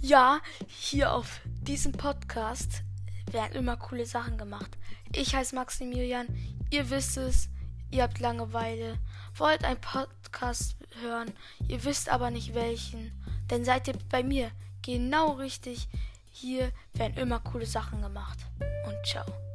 Ja, hier auf diesem Podcast werden immer coole Sachen gemacht. Ich heiße Maximilian, ihr wisst es, ihr habt Langeweile, wollt einen Podcast hören, ihr wisst aber nicht welchen, dann seid ihr bei mir genau richtig. Hier werden immer coole Sachen gemacht. Und ciao.